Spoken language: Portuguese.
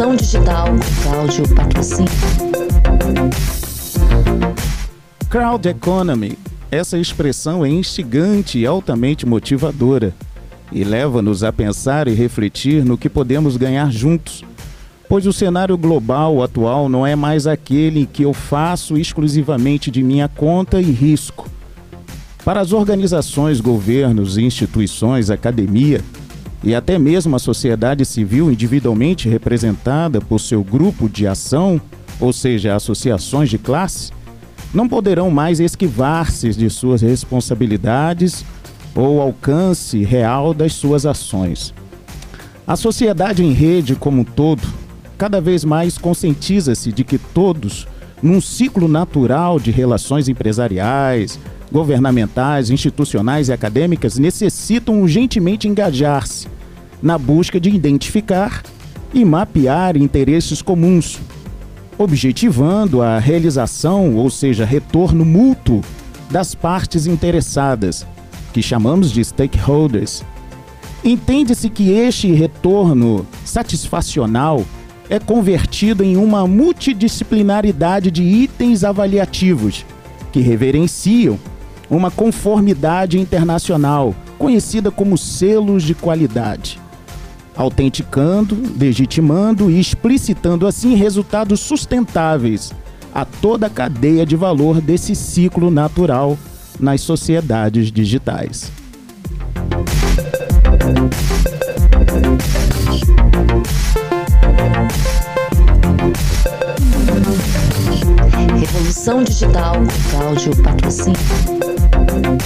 Revolução Digital Cláudio Patrocínio. Crowd Economy. Essa expressão é instigante e altamente motivadora e leva-nos a pensar e refletir no que podemos ganhar juntos, pois o cenário global atual não é mais aquele que eu faço exclusivamente de minha conta e risco. Para as organizações, governos, instituições, academia, e até mesmo a sociedade civil individualmente representada por seu grupo de ação, ou seja, associações de classe, não poderão mais esquivar-se de suas responsabilidades ou alcance real das suas ações. A sociedade em rede como um todo cada vez mais conscientiza-se de que todos, num ciclo natural de relações empresariais, governamentais, institucionais e acadêmicas necessitam urgentemente engajar-se na busca de identificar e mapear interesses comuns, objetivando a realização, ou seja, retorno mútuo das partes interessadas, que chamamos de stakeholders. Entende-se que este retorno satisfacional é convertido em uma multidisciplinaridade de itens avaliativos que reverenciam uma conformidade internacional, conhecida como selos de qualidade, autenticando, legitimando e explicitando assim resultados sustentáveis a toda a cadeia de valor desse ciclo natural nas sociedades digitais. Revolução Digital Cláudio Patrocínio. Thank you.